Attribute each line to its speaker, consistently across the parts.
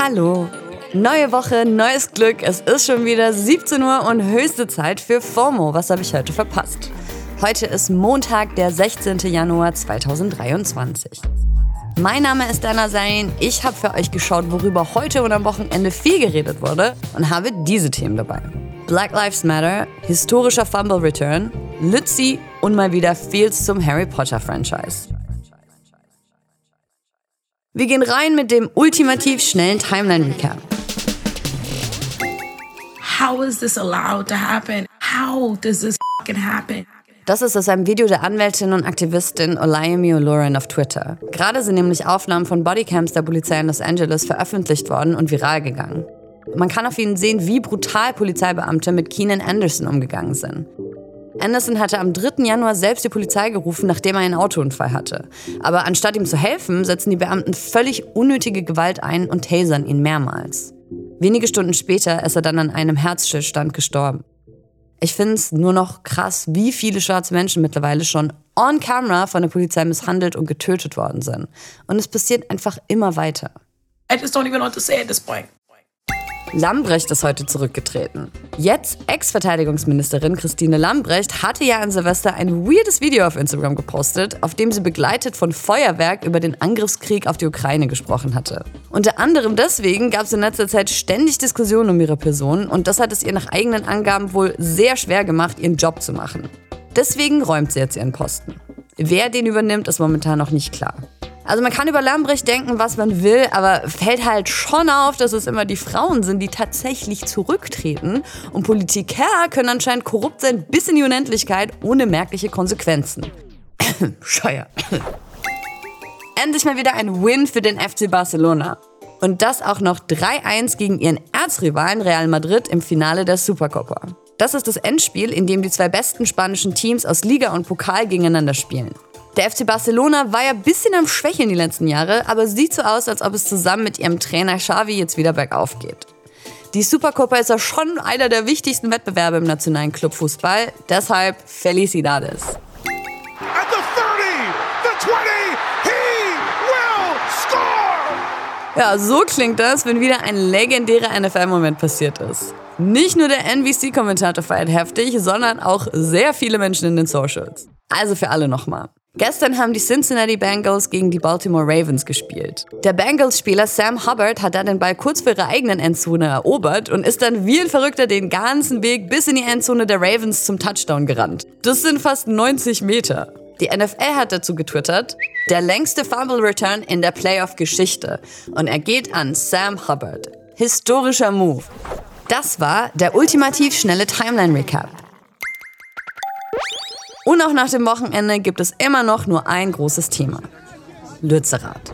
Speaker 1: Hallo. Neue Woche, neues Glück. Es ist schon wieder 17 Uhr und höchste Zeit für FOMO. Was habe ich heute verpasst? Heute ist Montag, der 16. Januar 2023. Mein Name ist Dana Zain. Ich habe für euch geschaut, worüber heute und am Wochenende viel geredet wurde und habe diese Themen dabei. Black Lives Matter, historischer Fumble Return, Lützi und mal wieder Fields zum Harry Potter Franchise. Wir gehen rein mit dem ultimativ schnellen Timeline Recap.
Speaker 2: How is this allowed to happen? How does this happen?
Speaker 1: Das ist aus einem Video der Anwältin und Aktivistin Olayemi Oloran auf Twitter. Gerade sind nämlich Aufnahmen von Bodycams der Polizei in Los Angeles veröffentlicht worden und viral gegangen. Man kann auf ihnen sehen, wie brutal Polizeibeamte mit Keenan Anderson umgegangen sind. Anderson hatte am 3. Januar selbst die Polizei gerufen, nachdem er einen Autounfall hatte. Aber anstatt ihm zu helfen, setzen die Beamten völlig unnötige Gewalt ein und tasern ihn mehrmals. Wenige Stunden später ist er dann an einem Herzstillstand gestorben. Ich finde es nur noch krass, wie viele schwarze Menschen mittlerweile schon on camera von der Polizei misshandelt und getötet worden sind. Und es passiert einfach immer weiter.
Speaker 2: I just don't even know what to say at this point.
Speaker 1: Lambrecht ist heute zurückgetreten. Jetzt Ex-Verteidigungsministerin Christine Lambrecht hatte ja an Silvester ein weirdes Video auf Instagram gepostet, auf dem sie begleitet von Feuerwerk über den Angriffskrieg auf die Ukraine gesprochen hatte. Unter anderem deswegen gab es in letzter Zeit ständig Diskussionen um ihre Person und das hat es ihr nach eigenen Angaben wohl sehr schwer gemacht, ihren Job zu machen. Deswegen räumt sie jetzt ihren Posten. Wer den übernimmt, ist momentan noch nicht klar. Also man kann über Lambrecht denken, was man will, aber fällt halt schon auf, dass es immer die Frauen sind, die tatsächlich zurücktreten. Und Politiker können anscheinend korrupt sein bis in die Unendlichkeit ohne merkliche Konsequenzen. Scheuer. Endlich mal wieder ein Win für den FC Barcelona. Und das auch noch 3-1 gegen ihren Erzrivalen Real Madrid im Finale der Supercopa. Das ist das Endspiel, in dem die zwei besten spanischen Teams aus Liga und Pokal gegeneinander spielen. Der FC Barcelona war ja ein bisschen am Schwächeln die letzten Jahre, aber sieht so aus, als ob es zusammen mit ihrem Trainer Xavi jetzt wieder bergauf geht. Die Supercopa ist ja schon einer der wichtigsten Wettbewerbe im nationalen Clubfußball, deshalb Felicidades. Ja, so klingt das, wenn wieder ein legendärer NFL-Moment passiert ist. Nicht nur der NBC-Kommentator feiert heftig, sondern auch sehr viele Menschen in den Socials. Also für alle nochmal. Gestern haben die Cincinnati Bengals gegen die Baltimore Ravens gespielt. Der Bengals-Spieler Sam Hubbard hat dann den Ball kurz vor ihrer eigenen Endzone erobert und ist dann wie ein Verrückter den ganzen Weg bis in die Endzone der Ravens zum Touchdown gerannt. Das sind fast 90 Meter. Die NFL hat dazu getwittert, der längste Fumble Return in der Playoff-Geschichte. Und er geht an Sam Hubbard. Historischer Move. Das war der ultimativ schnelle Timeline-Recap. Und auch nach dem Wochenende gibt es immer noch nur ein großes Thema. Lützerath.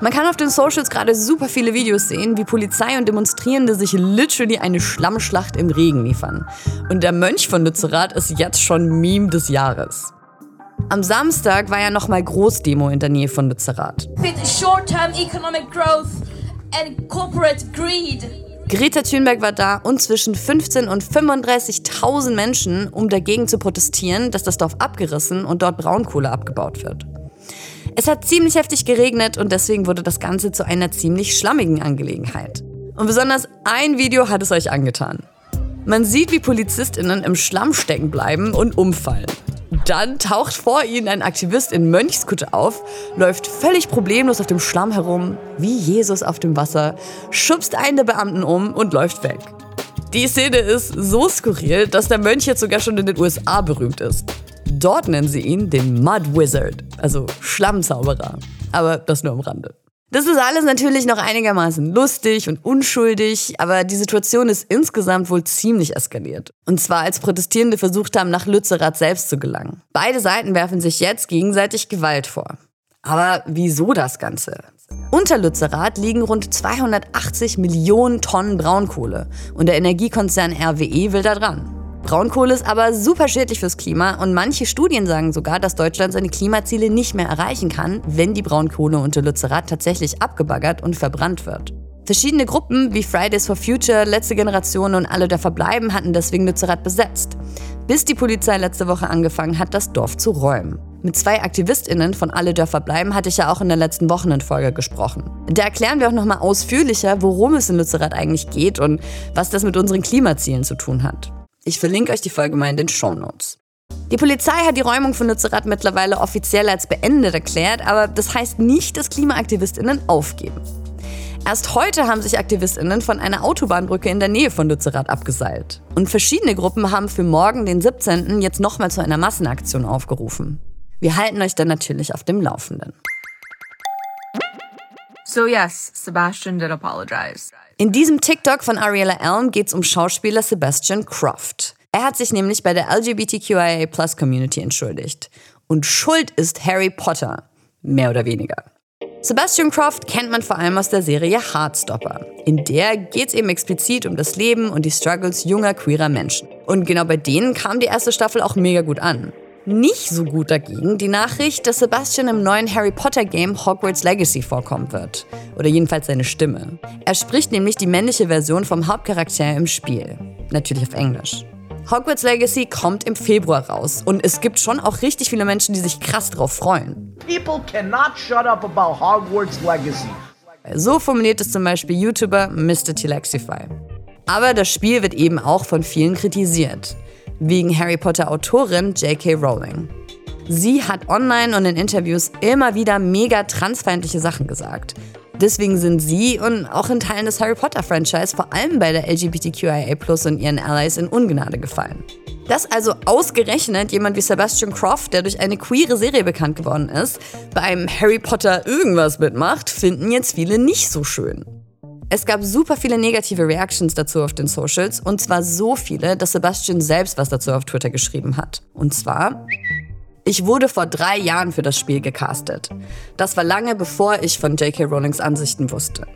Speaker 1: Man kann auf den Socials gerade super viele Videos sehen, wie Polizei und Demonstrierende sich literally eine Schlammschlacht im Regen liefern. Und der Mönch von Lützerath ist jetzt schon Meme des Jahres. Am Samstag war ja nochmal Großdemo in der Nähe von Lützerath. Short-term economic growth and corporate greed Greta Thunberg war da und zwischen 15 und 35.000 Menschen, um dagegen zu protestieren, dass das Dorf abgerissen und dort Braunkohle abgebaut wird. Es hat ziemlich heftig geregnet und deswegen wurde das Ganze zu einer ziemlich schlammigen Angelegenheit. Und besonders ein Video hat es euch angetan. Man sieht, wie PolizistInnen im Schlamm stecken bleiben und umfallen. Dann taucht vor ihnen ein Aktivist in Mönchskutte auf, läuft völlig problemlos auf dem Schlamm herum, wie Jesus auf dem Wasser, schubst einen der Beamten um und läuft weg. Die Szene ist so skurril, dass der Mönch jetzt sogar schon in den USA berühmt ist. Dort nennen sie ihn den Mud Wizard, also Schlammzauberer. Aber das nur am Rande. Das ist alles natürlich noch einigermaßen lustig und unschuldig, aber die Situation ist insgesamt wohl ziemlich eskaliert. Und zwar als Protestierende versucht haben, nach Lützerath selbst zu gelangen. Beide Seiten werfen sich jetzt gegenseitig Gewalt vor. Aber wieso das Ganze? Unter Lützerath liegen rund 280 Millionen Tonnen Braunkohle und der Energiekonzern RWE will da dran. Braunkohle ist aber super schädlich fürs Klima und manche Studien sagen sogar, dass Deutschland seine Klimaziele nicht mehr erreichen kann, wenn die Braunkohle unter Lützerath tatsächlich abgebaggert und verbrannt wird. Verschiedene Gruppen wie Fridays for Future, Letzte Generation und alle der Verbleiben hatten deswegen Lützerath besetzt, bis die Polizei letzte Woche angefangen hat, das Dorf zu räumen. Mit zwei AktivistInnen von Alle Dörfer bleiben hatte ich ja auch in der letzten Wochenendfolge gesprochen. Da erklären wir auch nochmal ausführlicher, worum es in Lützerath eigentlich geht und was das mit unseren Klimazielen zu tun hat. Ich verlinke euch die Folge mal in den Show Notes. Die Polizei hat die Räumung von Lützerath mittlerweile offiziell als beendet erklärt, aber das heißt nicht, dass KlimaaktivistInnen aufgeben. Erst heute haben sich AktivistInnen von einer Autobahnbrücke in der Nähe von Lützerath abgeseilt. Und verschiedene Gruppen haben für morgen, den 17., jetzt nochmal zu einer Massenaktion aufgerufen. Wir halten euch dann natürlich auf dem Laufenden.
Speaker 3: So yes, Sebastian did apologize.
Speaker 1: In diesem TikTok von Ariella Elm geht es um Schauspieler Sebastian Croft. Er hat sich nämlich bei der LGBTQIA Community entschuldigt. Und schuld ist Harry Potter. Mehr oder weniger. Sebastian Croft kennt man vor allem aus der Serie Heartstopper. In der geht es eben explizit um das Leben und die Struggles junger queerer Menschen. Und genau bei denen kam die erste Staffel auch mega gut an. Nicht so gut dagegen die Nachricht, dass Sebastian im neuen Harry Potter Game Hogwarts Legacy vorkommen wird. Oder jedenfalls seine Stimme. Er spricht nämlich die männliche Version vom Hauptcharakter im Spiel. Natürlich auf Englisch. Hogwarts Legacy kommt im Februar raus und es gibt schon auch richtig viele Menschen, die sich krass drauf freuen.
Speaker 4: People cannot shut up about Hogwarts Legacy.
Speaker 1: So formuliert es zum Beispiel YouTuber Mr. Tilexify. Aber das Spiel wird eben auch von vielen kritisiert wegen Harry Potter Autorin J.K. Rowling. Sie hat online und in Interviews immer wieder mega transfeindliche Sachen gesagt. Deswegen sind sie und auch in Teilen des Harry Potter-Franchise vor allem bei der LGBTQIA und ihren Allies in Ungnade gefallen. Dass also ausgerechnet jemand wie Sebastian Croft, der durch eine queere Serie bekannt geworden ist, bei einem Harry Potter irgendwas mitmacht, finden jetzt viele nicht so schön. Es gab super viele negative Reactions dazu auf den Socials und zwar so viele, dass Sebastian selbst was dazu auf Twitter geschrieben hat. Und zwar, ich wurde vor drei Jahren für das Spiel gecastet. Das war lange bevor ich von J.K. Rowlings Ansichten wusste.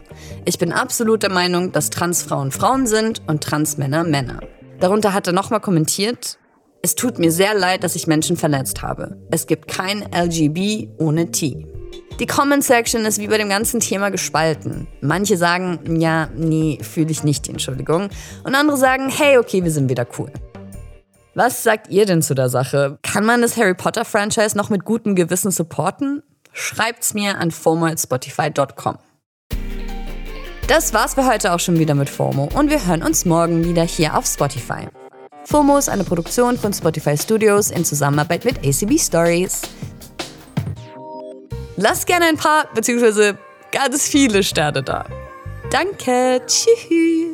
Speaker 1: Ich bin absolut der Meinung, dass Transfrauen Frauen sind und Transmänner Männer. Darunter hat er nochmal kommentiert, es tut mir sehr leid, dass ich Menschen verletzt habe. Es gibt kein LGB ohne T. Die Comment Section ist wie bei dem ganzen Thema gespalten. Manche sagen, ja, nee, fühle ich nicht die Entschuldigung. Und andere sagen, hey, okay, wir sind wieder cool. Was sagt ihr denn zu der Sache? Kann man das Harry Potter Franchise noch mit gutem Gewissen supporten? Schreibt's mir an fomo@spotify.com. Das war's für heute auch schon wieder mit FOMO und wir hören uns morgen wieder hier auf Spotify. FOMO ist eine Produktion von Spotify Studios in Zusammenarbeit mit ACB Stories. Lasst gerne ein paar bzw. ganz viele Sterne da. Danke. Tschüss.